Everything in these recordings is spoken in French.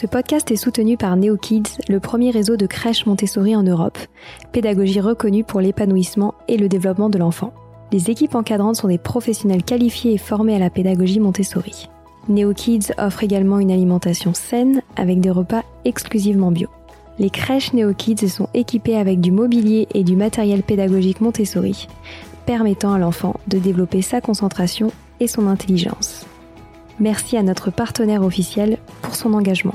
Ce podcast est soutenu par NeoKids, le premier réseau de crèches Montessori en Europe, pédagogie reconnue pour l'épanouissement et le développement de l'enfant. Les équipes encadrantes sont des professionnels qualifiés et formés à la pédagogie Montessori. NeoKids offre également une alimentation saine avec des repas exclusivement bio. Les crèches NeoKids sont équipées avec du mobilier et du matériel pédagogique Montessori, permettant à l'enfant de développer sa concentration et son intelligence. Merci à notre partenaire officiel pour son engagement.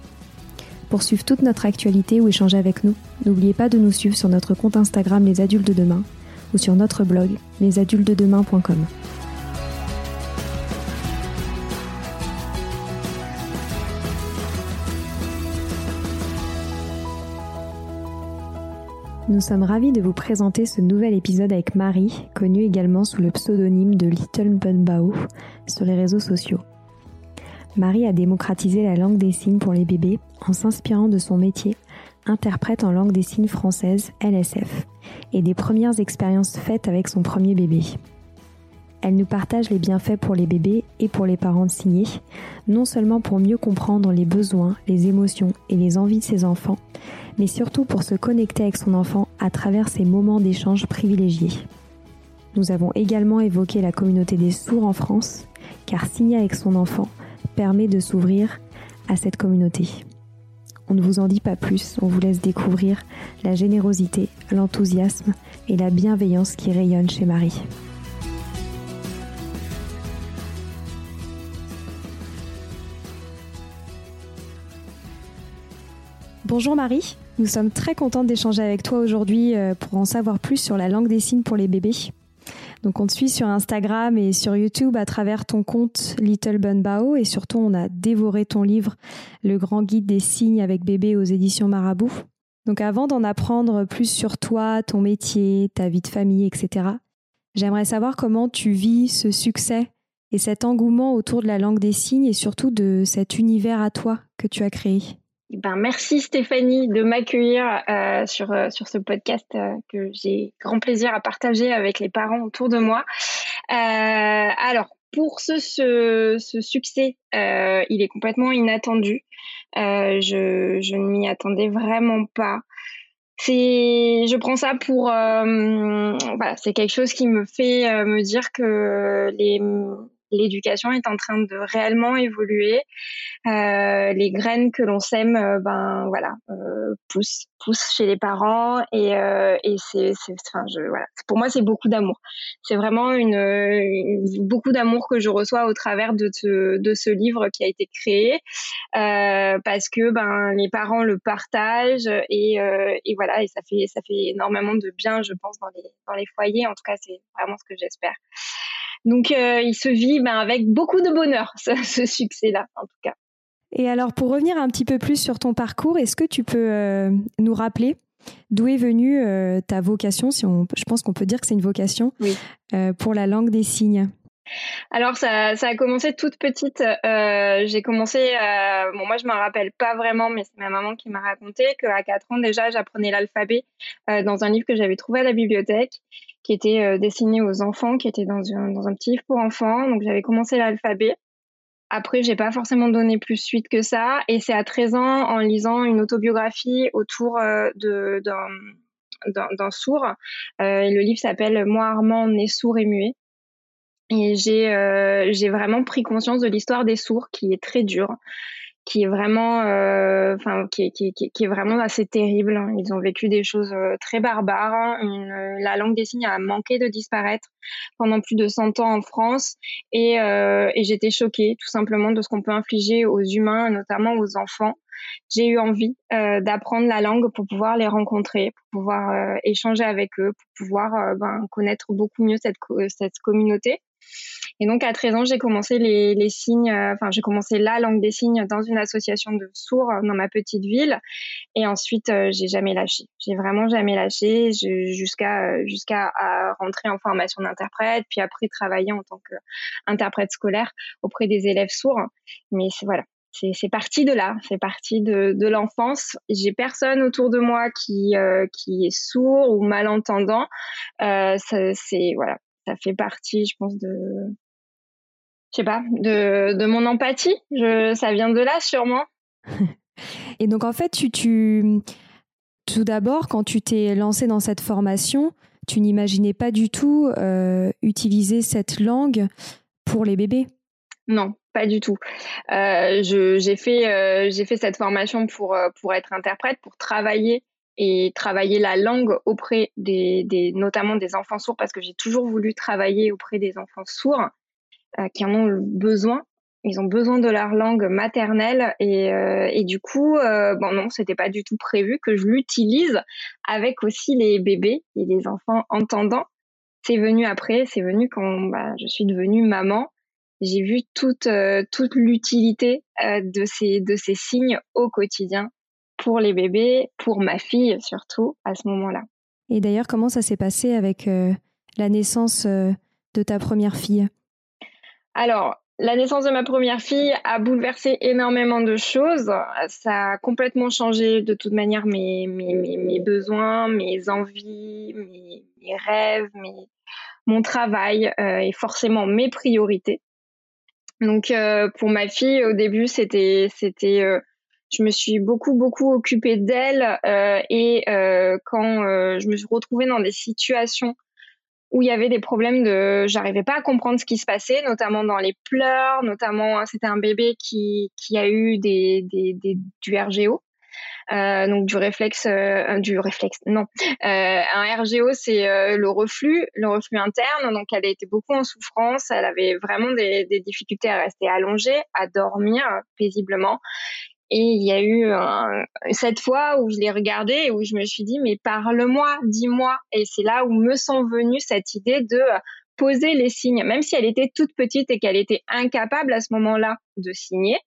Pour suivre toute notre actualité ou échanger avec nous, n'oubliez pas de nous suivre sur notre compte Instagram Les Adultes de Demain ou sur notre blog lesadultesdedemain.com. Nous sommes ravis de vous présenter ce nouvel épisode avec Marie, connue également sous le pseudonyme de Little Bunbao sur les réseaux sociaux. Marie a démocratisé la langue des signes pour les bébés en s'inspirant de son métier, interprète en langue des signes française, LSF, et des premières expériences faites avec son premier bébé. Elle nous partage les bienfaits pour les bébés et pour les parents de signer, non seulement pour mieux comprendre les besoins, les émotions et les envies de ses enfants, mais surtout pour se connecter avec son enfant à travers ces moments d'échange privilégiés. Nous avons également évoqué la communauté des sourds en France, car signer avec son enfant permet de s'ouvrir à cette communauté. On ne vous en dit pas plus, on vous laisse découvrir la générosité, l'enthousiasme et la bienveillance qui rayonnent chez Marie. Bonjour Marie, nous sommes très contentes d'échanger avec toi aujourd'hui euh, pour en savoir plus sur la langue des signes pour les bébés. Donc on te suit sur Instagram et sur YouTube à travers ton compte Little Bun Bao et surtout on a dévoré ton livre Le grand guide des signes avec bébé aux éditions Marabout. Donc avant d'en apprendre plus sur toi, ton métier, ta vie de famille, etc., j'aimerais savoir comment tu vis ce succès et cet engouement autour de la langue des signes et surtout de cet univers à toi que tu as créé. Ben, merci Stéphanie de m'accueillir euh, sur, euh, sur ce podcast euh, que j'ai grand plaisir à partager avec les parents autour de moi. alors, pour ce, ce, ce succès, il est complètement inattendu. je, je ne m'y attendais vraiment pas. C'est, je prends ça pour, voilà, c'est quelque chose qui me fait me dire que les l'éducation est en train de réellement évoluer. Euh, les graines que l'on sème, euh, ben voilà, euh, poussent, poussent chez les parents et, et c'est, enfin, je, voilà, pour moi c'est beaucoup d'amour. C'est vraiment une, beaucoup d'amour que je reçois au travers de ce, de ce livre qui a été créé parce que ben les parents le partagent et, et voilà et ça fait ça fait énormément de bien, je pense, dans les dans les foyers. En tout cas, c'est vraiment ce que j'espère. Donc, euh, il se vit ben, avec beaucoup de bonheur, ce, succès-là, en tout cas. Et alors, pour revenir un petit peu plus sur ton parcours, est-ce que tu peux euh, nous rappeler d'où est venue euh, ta vocation si on, Je pense qu'on peut dire que c'est une vocation pour la langue des signes? Alors ça, ça a commencé toute petite. j'ai commencé, bon moi je m'en rappelle pas vraiment, mais c'est ma maman qui m'a raconté qu'à 4 ans déjà j'apprenais l'alphabet dans un livre que j'avais trouvé à la bibliothèque qui était euh, destiné aux enfants, qui était dans un, petit livre pour enfants. Donc j'avais commencé l'alphabet. Après, j'ai pas forcément donné plus suite que ça. Et c'est à 13 ans, en lisant une autobiographie autour euh, d'un, sourd. Euh, le livre s'appelle Moi Armand, né sourd et muet. Et j'ai vraiment pris conscience de l'histoire des sourds, qui est très dure qui est vraiment, euh, enfin, qui, qui, qui, qui, est vraiment assez terrible. Hein. Ils ont vécu des choses euh, très barbares. Hein. Euh, la langue des signes a manqué de disparaître pendant plus de 100 ans en France, et, et j'étais choquée tout simplement de ce qu'on peut infliger aux humains, notamment aux enfants. J'ai eu envie euh, d'apprendre la langue pour pouvoir les rencontrer, pour pouvoir échanger avec eux, pour pouvoir ben, connaître beaucoup mieux cette, cette communauté. Et donc à 13 ans, j'ai commencé les, signes, euh, enfin j'ai commencé la langue des signes dans une association de sourds dans ma petite ville. Et ensuite, euh, j'ai jamais lâché. J'ai vraiment jamais lâché jusqu'à euh, jusqu'à rentrer en formation d'interprète, puis après travailler en tant qu'interprète scolaire auprès des élèves sourds. Mais voilà, c'est parti de là, c'est parti de, de l'enfance. J'ai personne autour de moi qui qui est sourd ou malentendant. Euh, c'est voilà, ça fait partie, je pense, de je sais pas, de, de mon empathie. Je, ça vient de là, sûrement. Et donc, en fait, tu, tu tout d'abord, quand tu t'es lancé dans cette formation, tu n'imaginais pas du tout euh, utiliser cette langue pour les bébés? Non, pas du tout. Euh, j'ai fait, euh, fait cette formation pour, euh, pour être interprète, pour travailler et travailler la langue auprès des, des notamment des enfants sourds, parce que j'ai toujours voulu travailler auprès des enfants sourds. Euh, qui en ont besoin. Ils ont besoin de leur langue maternelle et, euh, et du coup, euh, bon non, c'était pas du tout prévu que je l'utilise avec aussi les bébés et les enfants entendants. C'est venu après, c'est venu quand bah, je suis devenue maman. J'ai vu toute toute l'utilité de ces de ces signes au quotidien pour les bébés, pour ma fille surtout à ce moment-là. Et d'ailleurs, comment ça s'est passé avec la naissance de ta première fille? Alors, la naissance de ma première fille a bouleversé énormément de choses. Ça a complètement changé de toute manière mes, mes, mes, besoins, mes envies, mes, rêves, mon travail euh, et forcément mes priorités. Donc euh, pour ma fille, au début, c'était, c'était, euh, je me suis beaucoup beaucoup occupée d'elle et quand je me suis retrouvée dans des situations où il y avait des problèmes de j'arrivais pas à comprendre ce qui se passait notamment dans les pleurs notamment hein, c'était un bébé qui qui a eu des, des, du RGO euh, donc du réflexe euh, du réflexe non. Euh, un RGO c'est euh, le reflux le reflux interne. Donc elle a été beaucoup en souffrance elle avait vraiment des, des difficultés à rester allongée à dormir paisiblement et il y a eu cette fois où je l'ai regardé et où je me suis dit, mais parle-moi, dis-moi. Et c'est là où me sont venues cette idée de poser les signes, même si elle était toute petite et qu'elle était incapable à ce moment-là de signer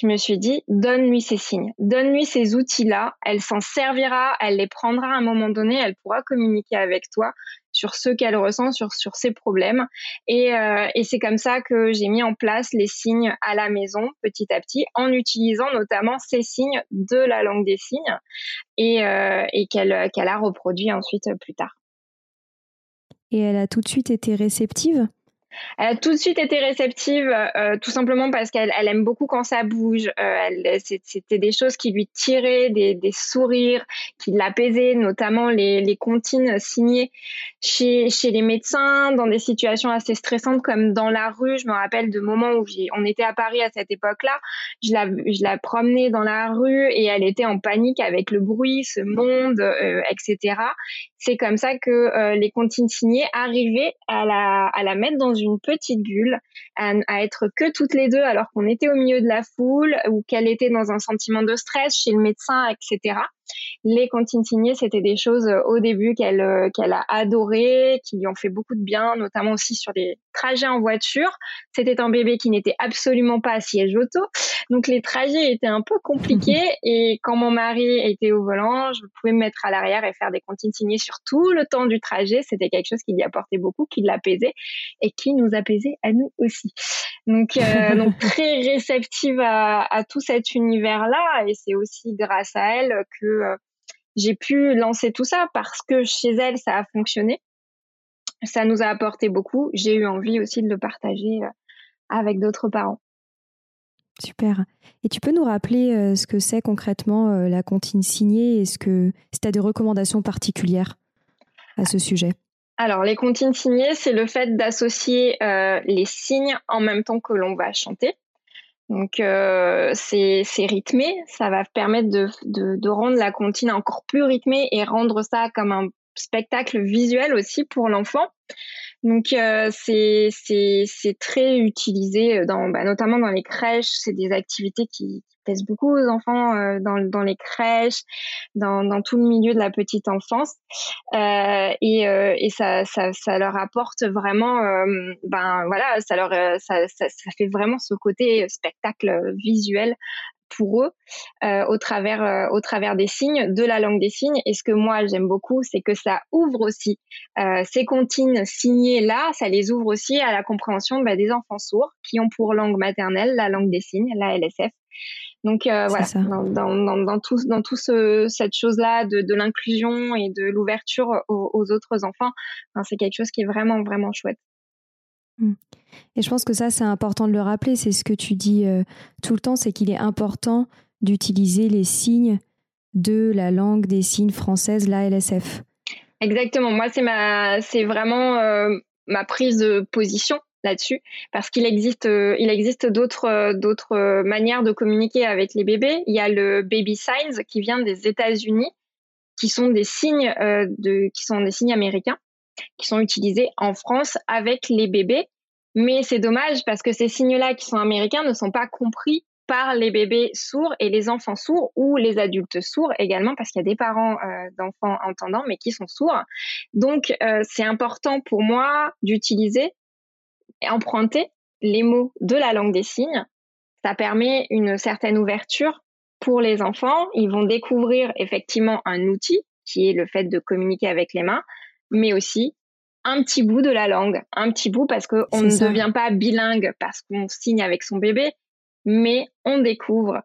je me suis dit, donne-lui ces signes, donne-lui ces outils-là, elle s'en servira, elle les prendra à un moment donné, elle pourra communiquer avec toi sur ce qu'elle ressent, sur, sur ses problèmes. Et, euh, et c'est comme ça que j'ai mis en place les signes à la maison, petit à petit, en utilisant notamment ces signes de la langue des signes et, euh, et qu'elle a reproduit ensuite plus tard. Et elle a tout de suite été réceptive? Elle a tout de suite été réceptive, euh, tout simplement parce qu'elle elle aime beaucoup quand ça bouge. Euh, C'était des choses qui lui tiraient, des, sourires, qui l'apaisaient, notamment les, les comptines signées chez, les médecins, dans des situations assez stressantes comme dans la rue. Je me rappelle de moments où on était à Paris à cette époque-là. Je la, promenais dans la rue et elle était en panique avec le bruit, ce monde, euh, etc. C'est comme ça que les comptines signées arrivaient à la, à la mettre dans une petite bulle, à, à être que toutes les deux alors qu'on était au milieu de la foule ou qu'elle était dans un sentiment de stress chez le médecin, etc. Les comptines signées, c'était des choses euh, au début qu'elle euh, qu'elle a adoré, qui lui ont fait beaucoup de bien, notamment aussi sur des trajets en voiture. C'était un bébé qui n'était absolument pas à siège auto, donc les trajets étaient un peu compliqués. et quand mon mari était au volant, je pouvais me mettre à l'arrière et faire des comptines signées sur tout le temps du trajet. C'était quelque chose qui lui apportait beaucoup, qui l'apaisait et qui nous apaisait à nous aussi. Donc, euh, donc très réceptive à, à tout cet univers-là, et c'est aussi grâce à elle que j'ai pu lancer tout ça parce que chez elle, ça a fonctionné. Ça nous a apporté beaucoup. J'ai eu envie aussi de le partager euh, avec d'autres parents. Super. Et tu peux nous rappeler euh, ce que c'est concrètement la comptine signée Est-ce que tu as des recommandations particulières à ce sujet? Alors, les comptines signées, c'est le fait d'associer les signes en même temps que l'on va chanter. Donc euh, c'est rythmé, ça va permettre de, de, de, rendre la comptine encore plus rythmée et rendre ça comme un spectacle visuel aussi pour l'enfant. Donc euh, c'est très utilisé dans bah, notamment dans les crèches, c'est des activités qui, plaisent beaucoup aux enfants euh, dans, dans les crèches, dans, dans tout le milieu de la petite enfance. Euh, et, et ça, ça, ça, leur apporte vraiment, ben voilà, ça leur, ça, ça, ça, fait vraiment ce côté spectacle visuel pour eux euh, au travers euh, au travers des signes de la langue des signes. Et ce que moi j'aime beaucoup c'est que ça ouvre aussi euh, ces comptines signées là ça les ouvre aussi à la compréhension bah, des enfants sourds qui ont pour langue maternelle la langue des signes la LSF donc voilà dans, dans, dans, dans, tout dans tout ce, cette chose là de, de l'inclusion et de l'ouverture aux, aux, autres enfants c'est quelque chose qui est vraiment vraiment chouette. Et je pense que ça, c'est important de le rappeler. C'est ce que tu dis euh, tout le temps, c'est qu'il est important d'utiliser les signes de la langue des signes française, la LSF. Exactement. Moi, c'est ma, c'est vraiment euh, ma prise de position là-dessus, parce qu'il existe, euh, il existe d'autres, d'autres manières de communiquer avec les bébés. Il y a le baby signs qui vient des États-Unis, qui sont des signes de, qui sont des signes américains, qui sont utilisés en France avec les bébés mais c'est dommage parce que ces signes-là qui sont américains ne sont pas compris par les bébés sourds et les enfants sourds ou les adultes sourds également parce qu'il y a des parents euh, d'enfants entendants mais qui sont sourds. Donc euh, c'est important pour moi d'utiliser et emprunter les mots de la langue des signes. Ça permet une certaine ouverture pour les enfants. Ils vont découvrir effectivement un outil qui est le fait de communiquer avec les mains, mais aussi un petit bout de la langue, un petit bout parce qu'on ne devient pas bilingue parce qu'on signe avec son bébé, mais on découvre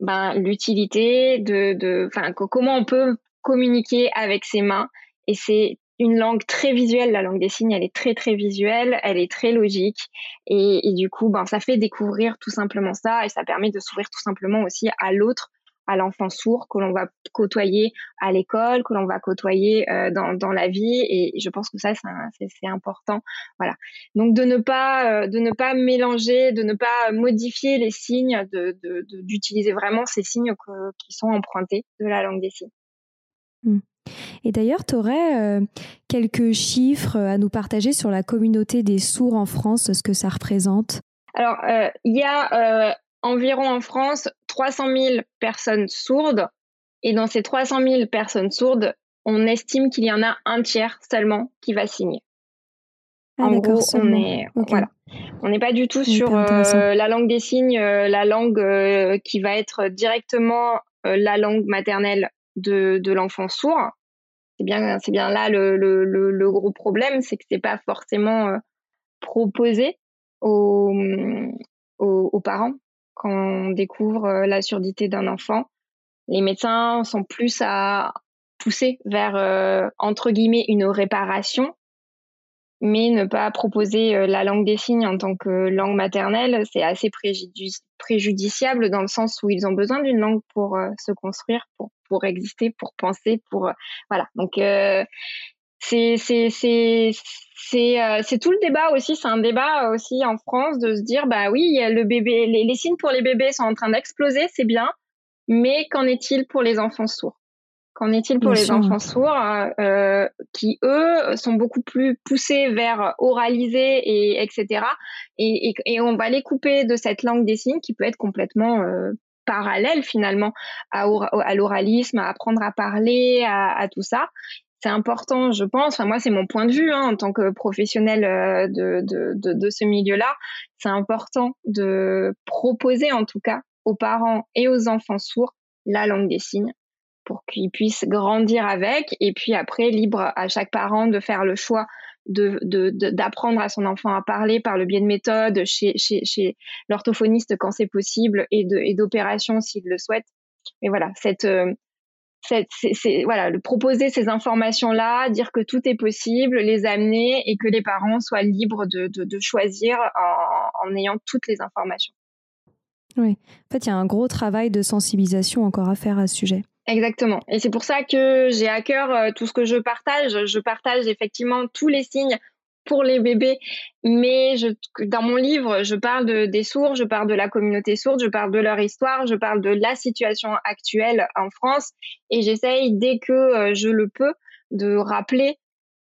ben, l'utilité de, de, enfin, comment on peut communiquer avec ses mains. Et c'est une langue très visuelle, la langue des signes, elle est très très visuelle, elle est très logique, et, et du coup, ben, ça fait découvrir tout simplement ça, et ça permet de s'ouvrir tout simplement aussi à l'autre à l'enfant sourd que l'on va côtoyer à l'école, que l'on va côtoyer euh, dans, dans, la vie. Et je pense que ça, c'est important. Voilà. Donc de ne pas euh, de ne pas mélanger, de ne pas modifier les signes, d'utiliser de, de, vraiment ces signes qui sont empruntés de la langue des signes. Mmh. Et d'ailleurs, tu aurais euh, quelques chiffres à nous partager sur la communauté des sourds en France, ce que ça représente? Alors, il y a environ en France 300 000 personnes sourdes. Et dans ces 300 000 personnes sourdes, on estime qu'il y en a un tiers seulement qui va signer. Ah, en gros, on est voilà, on n'est pas du tout sur euh, la langue des signes, euh, la langue euh, qui va être directement la langue maternelle de, de l'enfant sourd. C'est bien, c'est bien là le, le, le, gros problème, c'est que c'est pas forcément proposé aux, aux, aux, parents quand on découvre euh, la surdité d'un enfant. Les médecins sont plus à pousser vers, euh, entre guillemets, une réparation mais ne pas proposer euh, la langue des signes en tant que langue maternelle, c'est assez préjudiciable dans le sens où ils ont besoin d'une langue pour se construire, pour, pour exister, pour penser, pour voilà. Donc c'est c'est c'est tout le débat aussi. C'est un débat aussi en France de se dire bah oui, le bébé, les, les signes pour les bébés sont en train d'exploser, c'est bien, mais qu'en est-il pour les enfants sourds? Qu'en est-il pour les enfants sourds euh, qui, eux, sont beaucoup plus poussés vers oraliser et etc. Et, et, et, on va les couper de cette langue des signes qui peut être complètement euh, parallèle finalement à, à l'oralisme, à apprendre à parler, à, à tout ça. C'est important, je pense. Enfin, moi, c'est mon point de vue hein, en tant que professionnel euh, de, de, de, de ce milieu-là. C'est important de proposer, en tout cas, aux parents et aux enfants sourds la langue des signes pour qu'ils puissent grandir avec et puis après libre à chaque parent de faire le choix de, d'apprendre à son enfant à parler par le biais de méthodes chez, chez, chez l'orthophoniste quand c'est possible et, de, et d'opérations s'il le souhaite. Mais voilà, cette, euh, cette c'est, voilà, le proposer ces informations-là, dire que tout est possible, les amener et que les parents soient libres de, de, de choisir en, en ayant toutes les informations. Oui, en fait, il y a un gros travail de sensibilisation encore à faire à ce sujet. Exactement. Et c'est pour ça que j'ai à cœur euh, tout ce que je partage. Je partage effectivement tous les signes pour les bébés, mais dans mon livre, je parle de, des sourds, je parle de la communauté sourde, je parle de leur histoire, je parle de la situation actuelle en France, et j'essaye dès que euh, je le peux de rappeler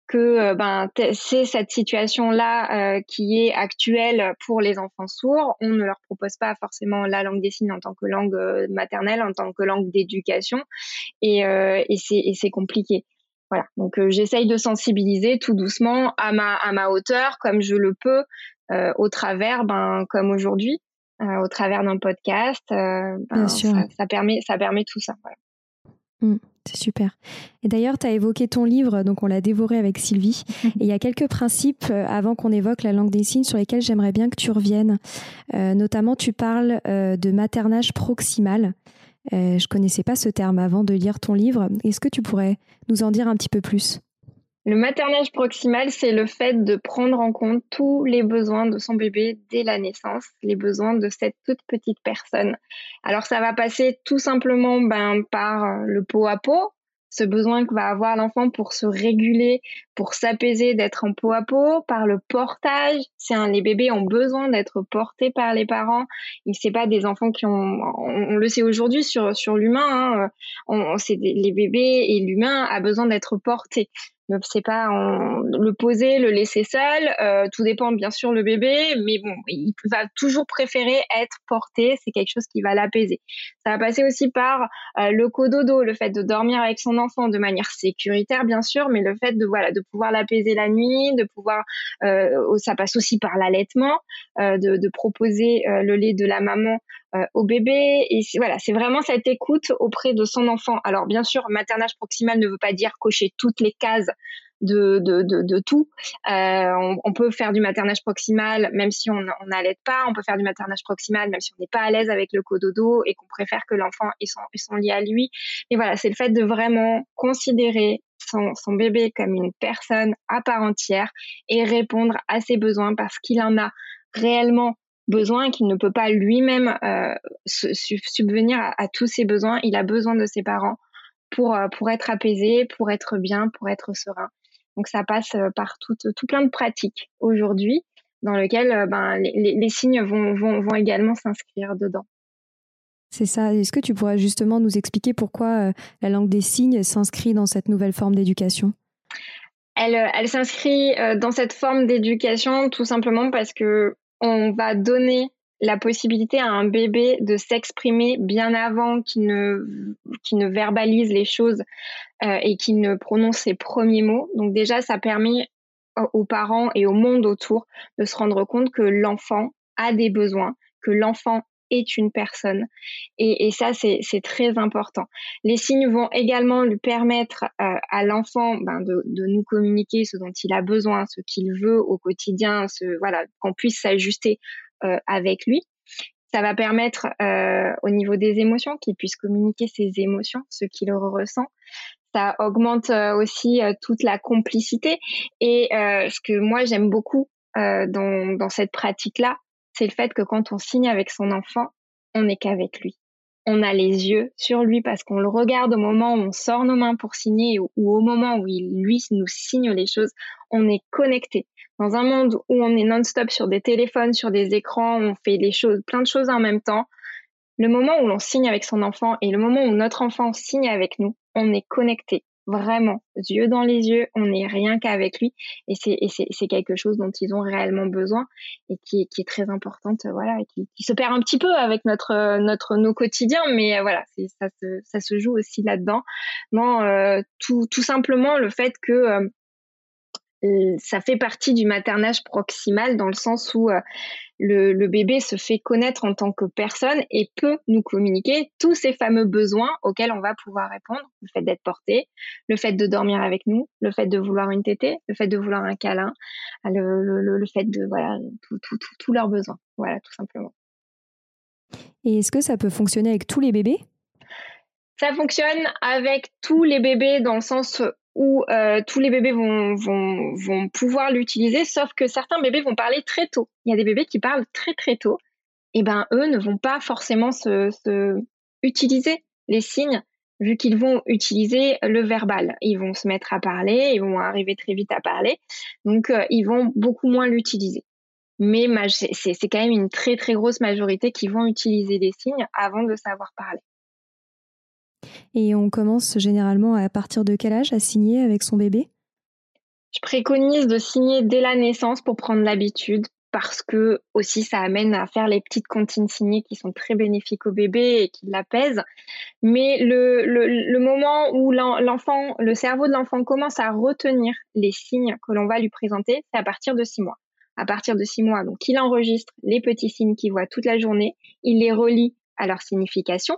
que euh, ben c'est cette situation là euh, qui est actuelle pour les enfants sourds. On ne leur propose pas forcément la langue des signes en tant que langue maternelle, en tant que langue d'éducation, et c'est compliqué. Voilà. Donc j'essaye de sensibiliser tout doucement à ma à ma hauteur, comme je le peux, au travers, ben comme aujourd'hui, au travers d'un podcast. Ben, ça, ça, permet ça permet tout ça. Voilà. Mmh, c'est super. Et d'ailleurs, tu as évoqué ton livre, donc on l'a dévoré avec Sylvie. Et il y a quelques principes, euh, avant qu'on évoque la langue des signes, sur lesquels j'aimerais bien que tu reviennes. Euh, notamment, tu parles euh, de maternage proximal. Je connaissais pas ce terme avant de lire ton livre. Est-ce que tu pourrais nous en dire un petit peu plus? Le maternage proximal, c'est le fait de prendre en compte tous les besoins de son bébé dès la naissance, les besoins de cette toute petite personne. Alors ça va passer tout simplement ben, par le pot à pot, ce besoin que va avoir l'enfant pour se réguler, pour s'apaiser, d'être en peau à peau, par le portage. C'est un, les bébés ont besoin d'être portés par les parents. Il c'est pas des enfants qui ont, on, le sait aujourd'hui sur sur l'humain. Hein, c'est les bébés et l'humain a besoin d'être portés ne sait pas le poser, le laisser seul. Euh, tout dépend bien sûr le bébé, mais bon, il va toujours préférer être porté. C'est quelque chose qui va l'apaiser. Ça va passer aussi par euh, le cododo, le fait de dormir avec son enfant de manière sécuritaire bien sûr, mais le fait de voilà de pouvoir l'apaiser la nuit, de pouvoir, euh, ça passe aussi par l'allaitement, de, de, proposer le lait de la maman euh, au bébé. Et voilà, c'est vraiment cette écoute auprès de son enfant. Alors bien sûr, maternage proximal ne veut pas dire cocher toutes les cases de, de, de, de tout. Euh, on, on, peut faire du maternage proximal même si on n'allait pas. On peut faire du maternage proximal même si on n'est pas à l'aise avec le cododo et qu'on préfère que l'enfant ait son, son lien à lui. Mais voilà, c'est le fait de vraiment considérer son, son bébé comme une personne à part entière et répondre à ses besoins parce qu'il en a réellement besoin qu'il ne peut pas lui-même euh, subvenir à, tous ses besoins. Il a besoin de ses parents pour, euh, pour être apaisé, pour être bien, pour être serein. Donc ça passe euh, par tout, tout plein de pratiques aujourd'hui dans lesquelles ben, les, les, signes vont, vont, vont également s'inscrire dedans. C'est ça. Est-ce que tu pourrais justement nous expliquer pourquoi la langue des signes s'inscrit dans cette nouvelle forme d'éducation? Elle, elle s'inscrit dans cette forme d'éducation tout simplement parce que on va donner la possibilité à un bébé de s'exprimer bien avant qu'il ne, verbalise les choses euh, et qu'il ne prononce ses premiers mots. Donc déjà, ça permet aux parents et au monde autour de se rendre compte que l'enfant a des besoins, que l'enfant est une personne. Et, ça, c'est, très important. Les signes vont également lui permettre euh, à l'enfant ben, de, nous communiquer ce dont il a besoin, ce qu'il veut au quotidien, voilà, qu'on puisse s'ajuster euh, avec lui. Ça va permettre euh, au niveau des émotions qu'il puisse communiquer ses émotions, ce qu'il ressent. ça augmente aussi toute la complicité. Et ce que moi j'aime beaucoup dans, dans cette pratique-là, c'est le fait que quand on signe avec son enfant, on n'est qu'avec lui. On a les yeux sur lui parce qu'on le regarde au moment où on sort nos mains pour signer ou, au moment où il, lui, nous signe les choses. On est connecté. Dans un monde où on est non-stop sur des téléphones, sur des écrans, on fait les choses, plein de choses en même temps. Le moment où l'on signe avec son enfant et le moment où notre enfant signe avec nous, on est connecté vraiment, yeux dans les yeux, on n'est rien qu'avec lui et c'est quelque chose dont ils ont réellement besoin et qui, qui est très importante, voilà, et qui, qui, se perd un petit peu avec notre notre nos quotidiens, mais euh, voilà, ça se ça se joue aussi là-dedans. Non, euh, tout tout simplement le fait que euh, euh, ça fait partie du maternage proximal dans le sens où euh, le, bébé se fait connaître en tant que personne et peut nous communiquer tous ces fameux besoins auxquels on va pouvoir répondre. Le fait d'être porté, le fait de dormir avec nous, le fait de vouloir une tétée, le fait de vouloir un câlin, le, fait de, voilà, tous leurs besoins. Voilà, tout simplement. Et est-ce que ça peut fonctionner avec tous les bébés? Ça fonctionne avec tous les bébés dans le sens où euh, tous les bébés vont, pouvoir l'utiliser, sauf que certains bébés vont parler très tôt. Il y a des bébés qui parlent très très tôt. Et ben eux ne vont pas forcément se, se utiliser les signes vu qu'ils vont utiliser le verbal. Ils vont se mettre à parler, ils vont arriver très vite à parler, donc euh, ils vont beaucoup moins l'utiliser. Mais c'est quand même une très très grosse majorité qui vont utiliser les signes avant de savoir parler. Et on commence généralement à partir de quel âge à signer avec son bébé? Je préconise de signer dès la naissance pour prendre l'habitude parce que aussi ça amène à faire les petites comptines signées qui sont très bénéfiques au bébé et qui l'apaisent. Mais le, le, moment où l'enfant, le cerveau de l'enfant commence à retenir les signes que l'on va lui présenter, c'est à partir de six mois. À partir de six mois, donc il enregistre les petits signes qu'il voit toute la journée, il les relie à leur signification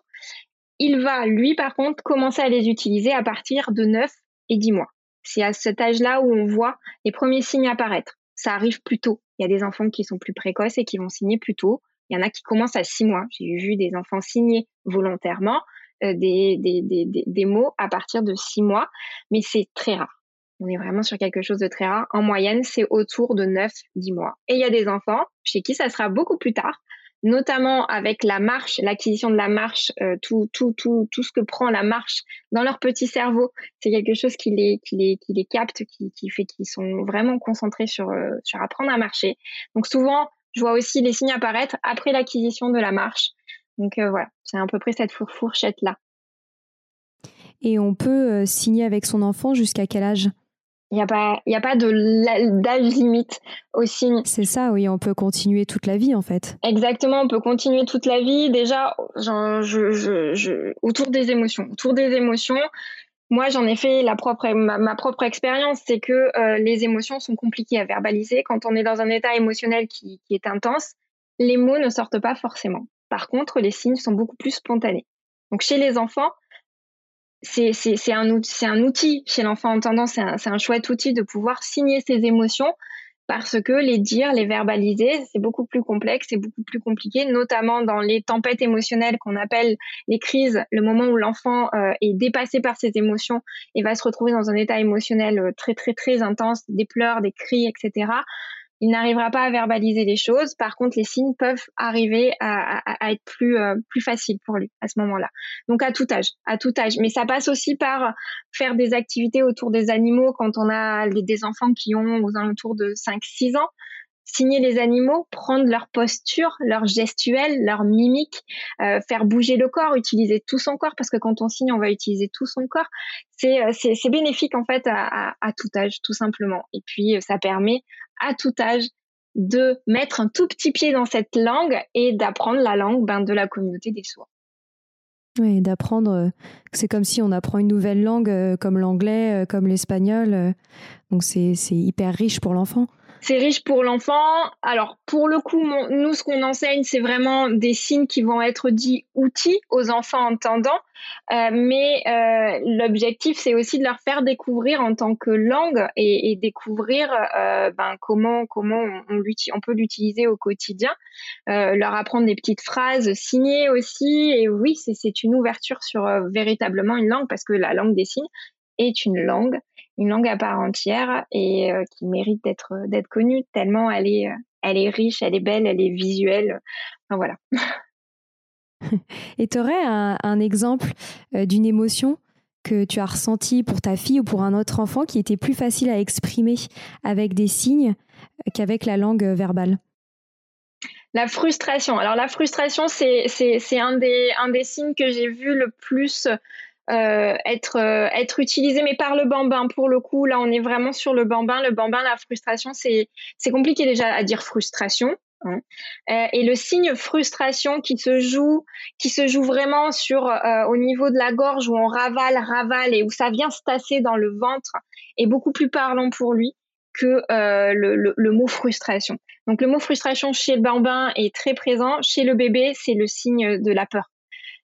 il va, lui, par contre, commencer à les utiliser à partir de 9 et 10 mois. C'est à cet âge-là où on voit les premiers signes apparaître. Ça arrive plus tôt. Il y a des enfants qui sont plus précoces et qui vont signer plus tôt. Il y en a qui commencent à 6 mois. J'ai vu des enfants signer volontairement euh, des, des, mots à partir de 6 mois, mais c'est très rare. On est vraiment sur quelque chose de très rare. En moyenne, c'est autour de 9-10 mois. Et il y a des enfants chez qui ça sera beaucoup plus tard, notamment avec la marche, l'acquisition de la marche, euh, tout, tout, tout, tout ce que prend la marche dans leur petit cerveau, c'est quelque chose qui les, qui les, qui les capte, qui, qui fait qu'ils sont vraiment concentrés sur, euh, sur apprendre à marcher. Donc souvent, je vois aussi les signes apparaître après l'acquisition de la marche. Donc euh, voilà, c'est à peu près cette fourchette là. Et on peut signer avec son enfant jusqu'à quel âge? Il n'y a pas, a pas de d'âge limite au signe. C'est ça, oui, on peut continuer toute la vie en fait. Exactement, on peut continuer toute la vie. Déjà, je, je, je, autour des émotions, autour des émotions. Moi, j'en ai fait la propre, ma, propre expérience, c'est que euh, les émotions sont compliquées à verbaliser. Quand on est dans un état émotionnel qui, qui est intense, les mots ne sortent pas forcément. Par contre, les signes sont beaucoup plus spontanés. Donc, chez les enfants, c'est un, un outil chez l'enfant entendant, c'est un, un chouette outil de pouvoir signer ses émotions parce que les dire, les verbaliser, c'est beaucoup plus complexe, c'est beaucoup plus compliqué, notamment dans les tempêtes émotionnelles qu'on appelle les crises, le moment où l'enfant euh, est dépassé par ses émotions et va se retrouver dans un état émotionnel euh, très très très intense, des pleurs, des cris, etc il n'arrivera pas à verbaliser les choses. Par contre, les signes peuvent arriver à, être plus euh, plus faciles pour lui à ce moment-là. Donc à tout âge, à tout âge. Mais ça passe aussi par faire des activités autour des animaux quand on a des enfants qui ont aux alentours de 5-6 ans signer les animaux, prendre leur posture, leur gestuelle, leur mimique, euh, faire bouger le corps, utiliser tout son corps, parce que quand on signe, on va utiliser tout son corps. C'est euh, c'est bénéfique en fait à, tout âge, tout simplement. Et puis ça permet à tout âge de mettre un tout petit pied dans cette langue et d'apprendre la langue ben, de la communauté des sourds. Oui, d'apprendre, euh, c'est comme si on apprend une nouvelle langue comme l'anglais, comme l'espagnol. donc c'est hyper riche pour l'enfant. C'est riche pour l'enfant. Alors, pour le coup, nous, ce qu'on enseigne, c'est vraiment des signes qui vont être dits outils aux enfants entendants. Euh, mais euh, l'objectif, c'est aussi de leur faire découvrir en tant que langue et, découvrir euh, ben, comment comment on, on, peut l'utiliser au quotidien. leur apprendre des petites phrases signées aussi. Et oui, c'est une ouverture sur véritablement une langue parce que la langue des signes, est une langue, une langue à part entière et qui mérite d'être d'être connue tellement elle est elle est riche, elle est belle, elle est visuelle. Enfin voilà. Et tu aurais un, exemple d'une émotion que tu as ressentie pour ta fille ou pour un autre enfant qui était plus facile à exprimer avec des signes qu'avec la langue verbale? La frustration. Alors la frustration, c'est un des, un des signes que j'ai vu le plus euh, être, euh, être utilisé, mais par le bambin. Pour le coup, là, on est vraiment sur le bambin. Le bambin, la frustration, c'est compliqué déjà à dire frustration. Hein. Euh, et le signe frustration qui se joue, qui se joue vraiment sur au niveau de la gorge où on ravale, ravale et où ça vient se tasser dans le ventre est beaucoup plus parlant pour lui que le, le, le, mot frustration. Donc le mot frustration chez le bambin est très présent. Chez le bébé, c'est le signe de la peur.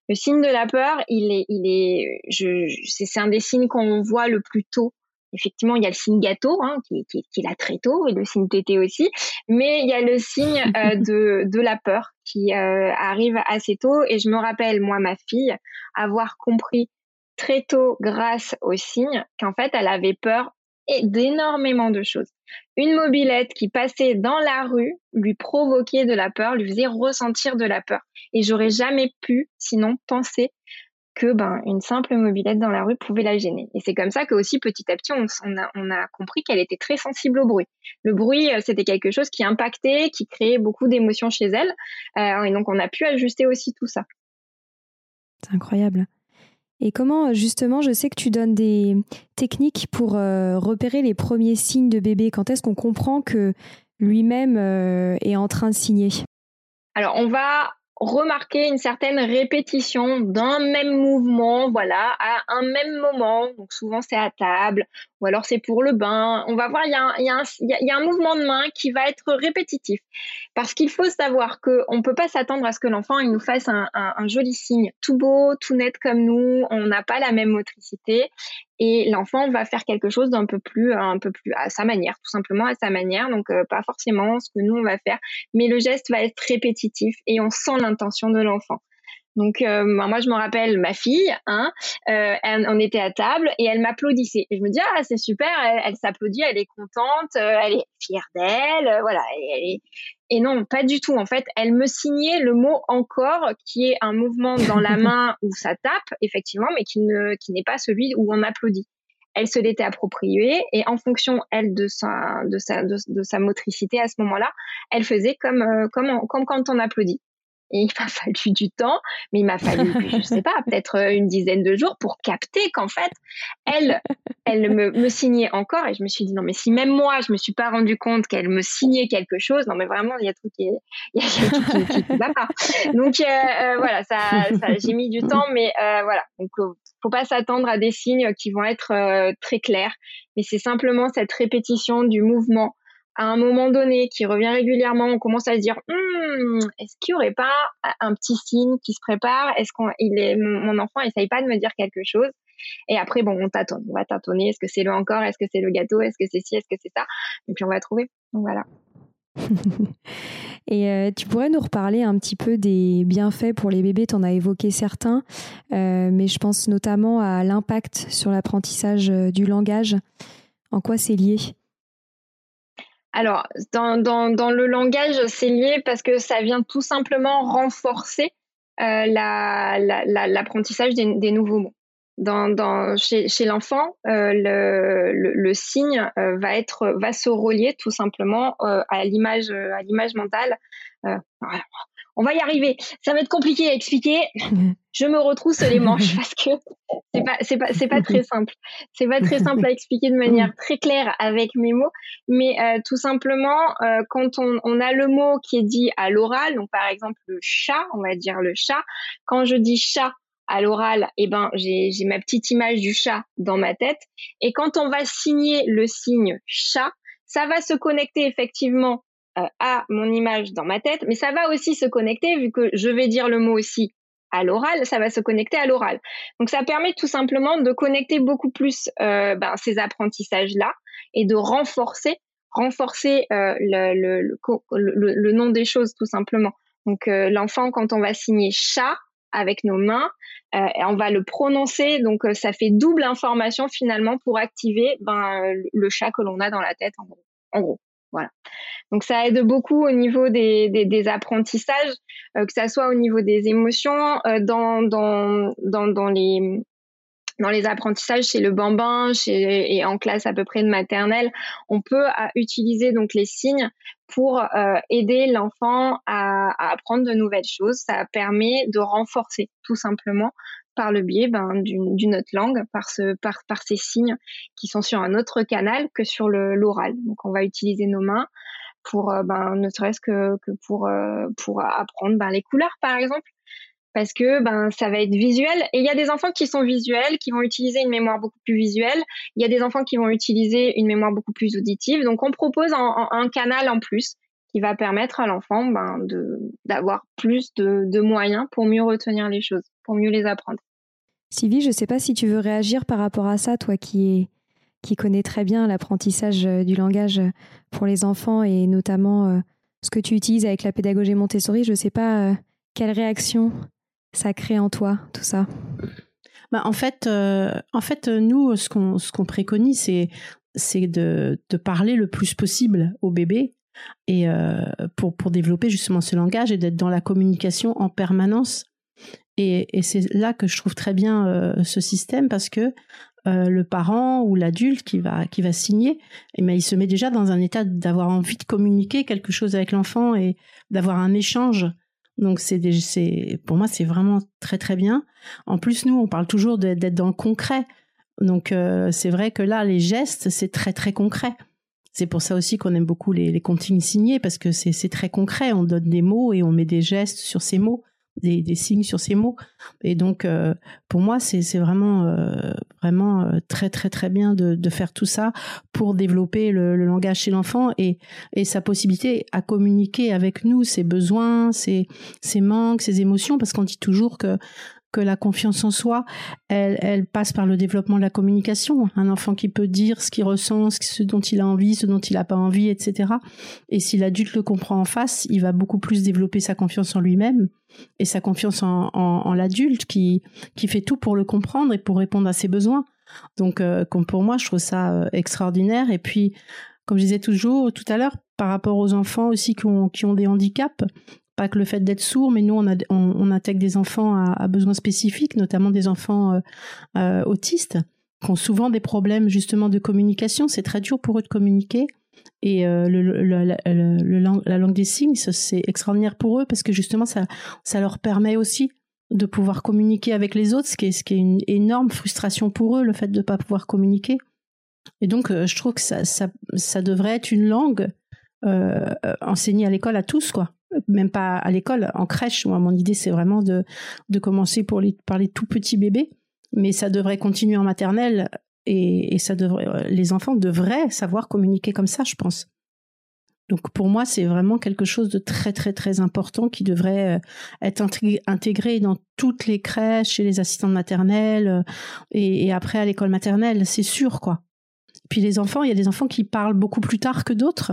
Le signe de la peur, il est, il est, je, c'est un des signes qu'on voit le plus tôt. Effectivement, il y a le signe gâteau hein, qui, qui, qui, est là très tôt et le signe tété aussi, mais il y a le signe euh, de, de la peur qui euh, arrive assez tôt. Et je me rappelle, moi, ma fille, avoir compris très tôt, grâce au signe, qu'en fait, elle avait peur d'énormément de choses. Une mobilette qui passait dans la rue lui provoquait de la peur, lui faisait ressentir de la peur. Et j'aurais jamais pu, sinon, penser que ben une simple mobilette dans la rue pouvait la gêner. Et c'est comme ça que aussi petit à petit on, a, on a, compris qu'elle était très sensible au bruit. Le bruit euh, c'était quelque chose qui impactait, qui créait beaucoup d'émotions chez elle, euh, et donc on a pu ajuster aussi tout ça. C'est incroyable. Et comment, justement, je sais que tu donnes des techniques pour euh, repérer les premiers signes de bébé. Quand est-ce qu'on comprend que lui-même euh, est en train de signer? Alors, on va remarquer une certaine répétition d'un même mouvement, voilà, à un même moment. Donc souvent c'est à table, ou alors c'est pour le bain. On va voir, il y, a un, mouvement de main qui va être répétitif. Parce qu'il faut savoir qu'on ne peut pas s'attendre à ce que l'enfant il nous fasse un, un, joli signe, tout beau, tout net comme nous. On n'a pas la même motricité et l'enfant va faire quelque chose d'un peu plus un peu plus à sa manière tout simplement à sa manière. Donc euh, pas forcément ce que nous on va faire mais le geste va être répétitif et on sent l'intention de l'enfant donc euh, moi je me rappelle ma fille, hein, euh, on était à table et elle m'applaudissait. Et je me dis ah c'est super, elle, s'applaudit, elle est contente, euh, elle est fière d'elle, voilà. Et, et, non pas du tout en fait, elle me signait le mot encore qui est un mouvement dans la main où ça tape effectivement, mais qui ne qui n'est pas celui où on applaudit. Elle se l'était appropriée et en fonction elle de sa de sa de, sa motricité à ce moment-là, elle faisait comme comme comme quand on applaudit. Et il m'a fallu du temps, mais il m'a fallu, je sais pas, peut-être euh, une dizaine de jours pour capter qu'en fait, elle, elle me, me, signait encore. Et je me suis dit, non, mais si même moi, je me suis pas rendu compte qu'elle me signait quelque chose, non, mais vraiment, il y a tout qui, il y a tout qui, qui, va pas. Donc, euh, euh, voilà, ça, ça j'ai mis du temps, mais euh, voilà. Donc, faut pas s'attendre à des signes qui vont être très clairs, mais c'est simplement cette répétition du mouvement à un moment donné, qui revient régulièrement, on commence à se dire hmm, est-ce qu'il n'y aurait pas un petit signe qui se prépare? Est-ce qu'on, est, mon, enfant essaye pas de me dire quelque chose? Et après, bon, on tâtonne, on va tâtonner. Est-ce que c'est le encore? Est-ce que c'est le gâteau? Est-ce que c'est ci? Est-ce que c'est ça? Et puis on va trouver. Donc voilà. Et euh, tu pourrais nous reparler un petit peu des bienfaits pour les bébés, tu en as évoqué certains, euh, mais je pense notamment à l'impact sur l'apprentissage euh, du langage. En quoi c'est lié? Alors, dans, dans, le langage, c'est lié parce que ça vient tout simplement renforcer euh, l'apprentissage des, des, nouveaux mots. Dans, dans, chez, chez l'enfant, euh, le, le, signe euh, va être va se relier tout simplement euh, à l'image à l'image mentale. On va y arriver. Ça va être compliqué à expliquer. Je me retrousse les manches parce que c'est pas c'est pas c'est pas très simple. C'est pas très simple à expliquer de manière très claire avec mes mots, mais euh, tout simplement euh, quand on, on, a le mot qui est dit à l'oral, donc par exemple le chat, on va dire le chat. Quand je dis chat à l'oral, eh ben j'ai j'ai ma petite image du chat dans ma tête. Et quand on va signer le signe chat, ça va se connecter effectivement à mon image dans ma tête, mais ça va aussi se connecter, vu que je vais dire le mot aussi à l'oral, ça va se connecter à l'oral. Donc ça permet tout simplement de connecter beaucoup plus euh, ben, ces apprentissages-là et de renforcer, renforcer euh, le, le, le, le, nom des choses tout simplement. Donc l'enfant, quand on va signer chat, avec nos mains et on va le prononcer. Donc ça fait double information finalement pour activer ben, le chat que l'on a dans la tête en. En gros. Voilà. Donc ça aide beaucoup au niveau des, des, apprentissages, que ça soit au niveau des émotions, dans, dans, dans, dans les dans les apprentissages chez le bambin et en classe à peu près de maternelle, on peut utiliser donc les signes pour euh, aider l'enfant à, apprendre de nouvelles choses. Ça permet de renforcer tout simplement par le biais ben, d'une autre langue, par, ce, par, par ces signes qui sont sur un autre canal que sur l'oral. Donc on va utiliser nos mains pour, euh, ben, ne serait-ce que, euh, pour apprendre ben, les couleurs par exemple. Parce que ça va être visuel. Et il y a des enfants qui sont visuels qui vont utiliser une mémoire beaucoup plus visuelle. Il y a des enfants qui vont utiliser une mémoire beaucoup plus auditive. Donc on propose un, canal en plus qui va permettre à l'enfant d'avoir plus de, moyens pour mieux retenir les choses pour mieux les apprendre Sylvie je ne sais pas si tu veux réagir par rapport à ça toi qui connaît très bien l'apprentissage euh, du langage pour les enfants et notamment euh, ce que tu utilises avec la pédagogie Montessori je ne sais pas euh, quelle réaction ça crée en toi, tout ça bah, en fait, euh, en fait, nous, ce qu'on préconise, c'est de, parler le plus possible au bébé et euh, pour développer justement ce langage et d'être dans la communication en permanence. Et, c'est là que je trouve très bien euh, ce système parce que le parent ou l'adulte qui va qui va signer, eh ben, il se met déjà dans un état d'avoir envie de communiquer quelque chose avec l'enfant et d'avoir un échange donc c'est pour moi c'est vraiment très très bien. En plus nous on parle toujours d'être dans le concret. Donc euh, c'est vrai que là les gestes c'est très très concret. C'est pour ça aussi qu'on aime beaucoup les, les consignes signées parce que c'est très concret. On donne des mots et on met des gestes sur ces mots des, des, signes sur ces mots. Et donc, euh, pour moi, c'est vraiment, euh, vraiment euh, très, très, très bien de, de, faire tout ça pour développer le, le langage chez l'enfant et, et sa possibilité à communiquer avec nous, ses besoins, ses, ses manques, ses émotions, parce qu'on dit toujours que que la confiance en soi, elle, passe par le développement de la communication. Un enfant qui peut dire ce qu'il ressent, ce dont il a envie, ce dont il n'a pas envie, etc. Et si l'adulte le comprend en face, il va beaucoup plus développer sa confiance en lui-même et sa confiance en, l'adulte qui, fait tout pour le comprendre et pour répondre à ses besoins. Donc, euh, comme pour moi, je trouve ça euh, extraordinaire. Et puis, comme je disais toujours tout à l'heure, par rapport aux enfants aussi qui ont des handicaps, pas que le fait d'être sourd, mais nous on, intègre des enfants à, besoins spécifiques, notamment des enfants euh, euh, autistes qui ont souvent des problèmes justement de communication. C'est très dur pour eux de communiquer. Et euh, la langue des signes, c'est extraordinaire pour eux parce que justement ça, ça leur permet aussi de pouvoir communiquer avec les autres, ce qui est, une énorme frustration pour eux, le fait de ne pas pouvoir communiquer. Et donc, je trouve que ça, ça devrait être une langue enseignée à l'école à tous, quoi même pas à l'école, en crèche. Moi, mon idée, c'est vraiment de, de commencer pour les, par les tout petits bébés, mais ça devrait continuer en maternelle et, et ça devrait, les enfants devraient savoir communiquer comme ça, je pense. Donc pour moi, c'est vraiment quelque chose de très très très important qui devrait euh, être intégré dans toutes les crèches, chez les assistantes maternelles euh, et, et après à l'école maternelle, c'est sûr quoi. Puis les enfants, il y a des enfants qui parlent beaucoup plus tard que d'autres.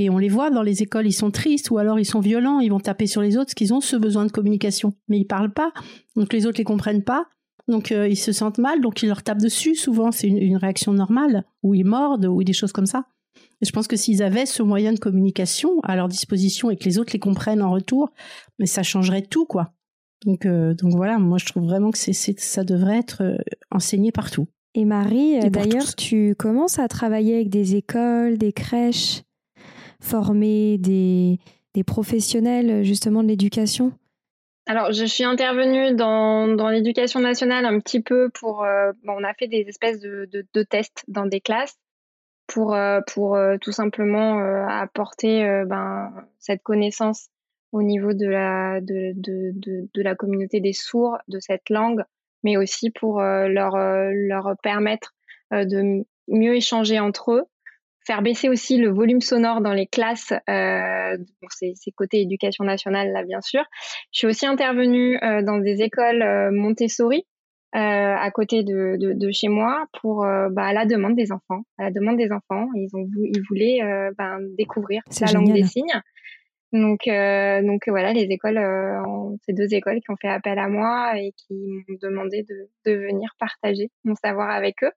Et on les voit dans les écoles, ils sont tristes ou alors ils sont violents, ils vont taper sur les autres parce qu'ils ont ce besoin de communication. Mais ils parlent pas, donc les autres les comprennent pas. Donc euh, ils se sentent mal, donc ils leur tapent dessus. Souvent, c'est une, réaction normale, ou ils mordent, ou des choses comme ça. Et je pense que s'ils avaient ce moyen de communication à leur disposition et que les autres les comprennent en retour, mais ça changerait tout, quoi. Donc, euh, donc voilà, moi je trouve vraiment que ça devrait être euh, enseigné partout. Et Marie, d'ailleurs, tu commences à travailler avec des écoles, des crèches? Former des, professionnels justement de l'éducation? Alors, je suis intervenue dans, l'éducation nationale un petit peu pour. Euh, on a fait des espèces de, tests dans des classes pour, euh, pour euh, tout simplement apporter ben, cette connaissance au niveau de la, de, de, la communauté des sourds de cette langue, mais aussi pour leur, leur permettre de mieux échanger entre eux faire baisser aussi le volume sonore dans les classes. Euh, c'est côté éducation nationale là bien sûr. Je suis aussi intervenue euh, dans des écoles euh, Montessori euh, à côté de, de, de, chez moi pour euh, bah, à la demande des enfants. À la demande des enfants, ils ont ils voulaient ben, découvrir la langue des signes. Donc, euh, donc voilà, les écoles, euh, ces deux écoles qui ont fait appel à moi et qui m'ont demandé de, de venir partager mon savoir avec eux.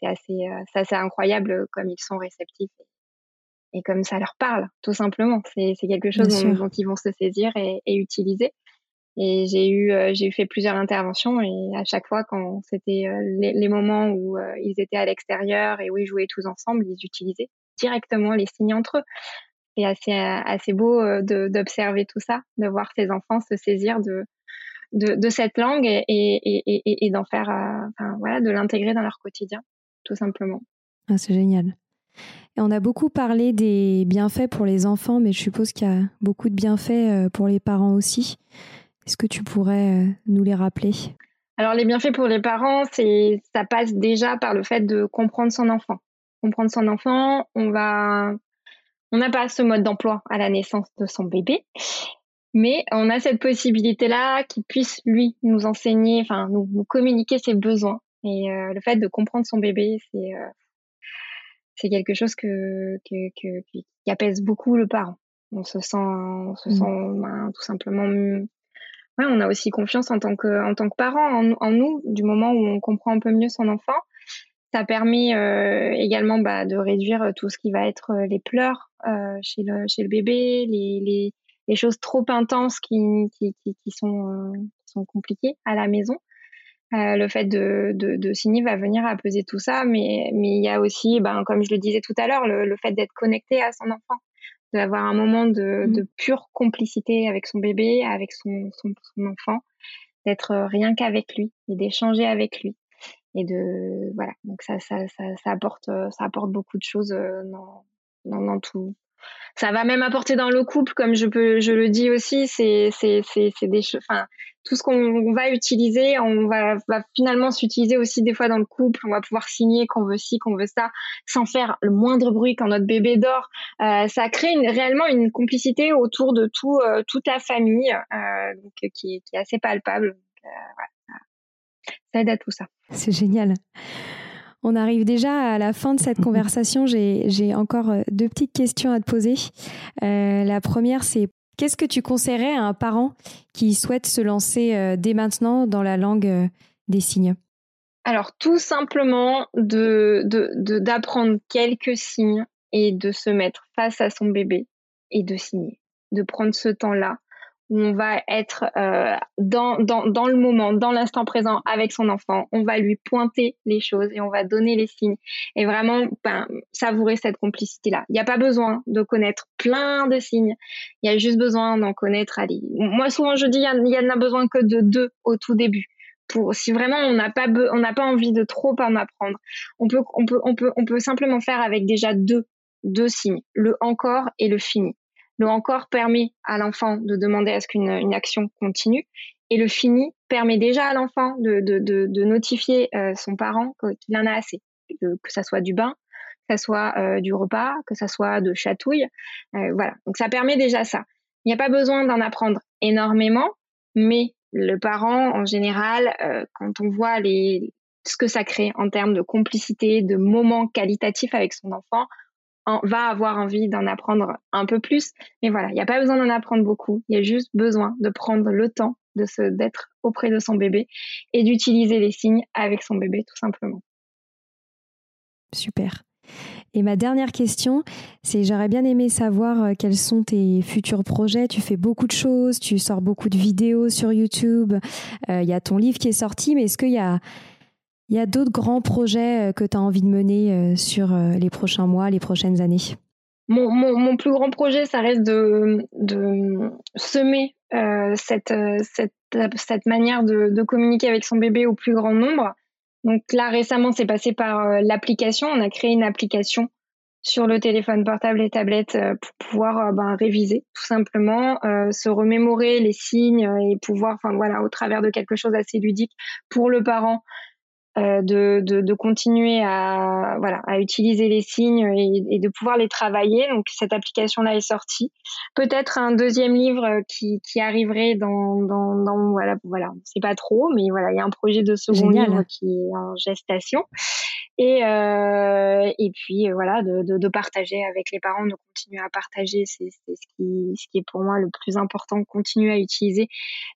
C'est assez, euh, c'est assez incroyable comme ils sont réceptifs et, comme ça leur parle, tout simplement. C'est, quelque chose dont, ils vont se saisir et, et utiliser. Et j'ai eu, euh, j'ai fait plusieurs interventions et à chaque fois, quand c'était euh, les, les, moments où ils étaient à l'extérieur et où ils jouaient tous ensemble, ils utilisaient directement les signes entre eux c'est assez, assez beau euh, d'observer tout ça, de voir ces enfants se saisir de, de, de cette langue et, et, et, et d'en faire, euh, enfin, voilà, de l'intégrer dans leur quotidien, tout simplement. Ah, c'est génial. Et on a beaucoup parlé des bienfaits pour les enfants, mais je suppose qu'il y a beaucoup de bienfaits euh, pour les parents aussi. Est-ce que tu pourrais nous les rappeler? Alors les bienfaits pour les parents, c'est ça passe déjà par le fait de comprendre son enfant. Comprendre son enfant, on va on n'a pas ce mode d'emploi à la naissance de son bébé, mais on a cette possibilité-là qu'il puisse, lui, nous enseigner, enfin, nous, communiquer ses besoins. Et euh, le fait de comprendre son bébé, c'est euh, c'est quelque chose que, que, que, qui apaise beaucoup le parent. On se sent, on se mmh. sent ben, tout simplement. Ouais, on a aussi confiance en tant que, en tant que parent en, en, nous, du moment où on comprend un peu mieux son enfant. Ça permet euh, également bah, de réduire tout ce qui va être euh, les pleurs euh, chez, le, chez le bébé, les, les, les choses trop intenses qui, qui, qui, qui sont, qui sont compliquées à la maison. Euh, le fait de, de, de, signer va venir apaiser tout ça, mais mais il y a aussi, ben, comme je le disais tout à l'heure, le, le, fait d'être connecté à son enfant, d'avoir un moment de, mmh. de, pure complicité avec son bébé, avec son, son, son enfant, d'être rien qu'avec lui et d'échanger avec lui et de voilà donc ça ça ça, ça apporte euh, ça apporte beaucoup de choses euh, dans, dans, dans tout ça va même apporter dans le couple comme je peux je le dis aussi c'est c'est c'est c'est des enfin tout ce qu'on va utiliser on va va finalement s'utiliser aussi des fois dans le couple on va pouvoir signer qu'on veut ci qu'on veut ça sans faire le moindre bruit quand notre bébé dort euh, ça crée une, réellement une complicité autour de tout euh, toute la famille euh, donc qui est qui est assez palpable voilà ça aide à tout ça. C'est génial. On arrive déjà à la fin de cette conversation. J'ai encore deux petites questions à te poser. Euh, la première, c'est qu'est-ce que tu conseillerais à un parent qui souhaite se lancer euh, dès maintenant dans la langue des signes? Alors, tout simplement d'apprendre quelques signes et de se mettre face à son bébé et de signer, de prendre ce temps-là on va être euh, dans, le moment, dans l'instant présent avec son enfant. On va lui pointer les choses et on va donner les signes et vraiment ben, savourer cette complicité-là. Il n'y a pas besoin de connaître plein de signes. Il y a juste besoin d'en connaître. Allez. Moi, souvent, je dis, il y, en a besoin que de deux au tout début. Pour, si vraiment on n'a pas envie de trop en apprendre, on peut on peut on peut on peut simplement faire avec déjà deux deux signes, le encore et le fini. Le encore permet à l'enfant de demander à ce qu'une une action continue. Et le fini permet déjà à l'enfant de, notifier euh, son parent qu'il en a assez, que, que ça soit du bain, que ça soit euh, du repas, que ça soit de chatouille. Euh, voilà. Donc ça permet déjà ça. Il n'y a pas besoin d'en apprendre énormément, mais le parent, en général, euh, quand on voit les, ce que ça crée en termes de complicité, de moments qualitatifs avec son enfant, va avoir envie d'en apprendre un peu plus. Mais voilà, il n'y a pas besoin d'en apprendre beaucoup. Il y a juste besoin de prendre le temps de se d'être auprès de son bébé et d'utiliser les signes avec son bébé tout simplement. Super. Et ma dernière question, c'est j'aurais bien aimé savoir euh, quels sont tes futurs projets. Tu fais beaucoup de choses, tu sors beaucoup de vidéos sur YouTube. Euh, il y a ton livre qui est sorti, mais est-ce qu'il y a il y a d'autres grands projets euh, que tu as envie de mener euh, sur euh, les prochains mois, les prochaines années? Mon, plus grand projet, ça reste de, semer cette, manière de, communiquer avec son bébé au plus grand nombre. Donc là, récemment, c'est passé par l'application. On a créé une application sur le téléphone portable et tablette pour pouvoir ben, réviser, tout simplement, se remémorer les signes et pouvoir, enfin voilà, au travers de quelque chose assez ludique pour le parent, de, de, de, continuer à, voilà, à utiliser les signes et, et, de pouvoir les travailler. Donc cette application-là est sortie. Peut-être un deuxième livre qui, qui arriverait dans, dans, dans voilà, voilà, sait pas trop, mais voilà, il y a un projet de second livre qui est en gestation. Et, euh, et puis euh, voilà, de, de, de, partager avec les parents, de continuer à partager, c'est ce qui, ce qui est pour moi le plus important, continuer à utiliser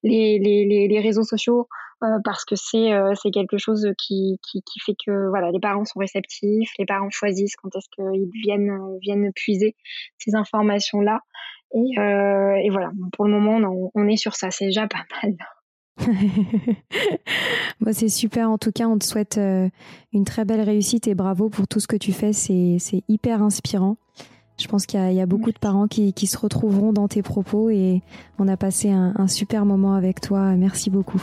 les, les, les, les réseaux sociaux euh, parce que c'est euh, c'est quelque chose qui, qui, qui, fait que voilà, les parents sont réceptifs, les parents choisissent quand est-ce qu'ils viennent, viennent puiser ces informations-là. Et, euh, et voilà, pour le moment, on, on est sur ça, c'est déjà pas mal. C'est super. En tout cas, on te souhaite euh, une très belle réussite et bravo pour tout ce que tu fais. C'est hyper inspirant. Je pense qu'il y, y, a beaucoup de parents qui, qui, se retrouveront dans tes propos et on a passé un, un super moment avec toi. Merci beaucoup.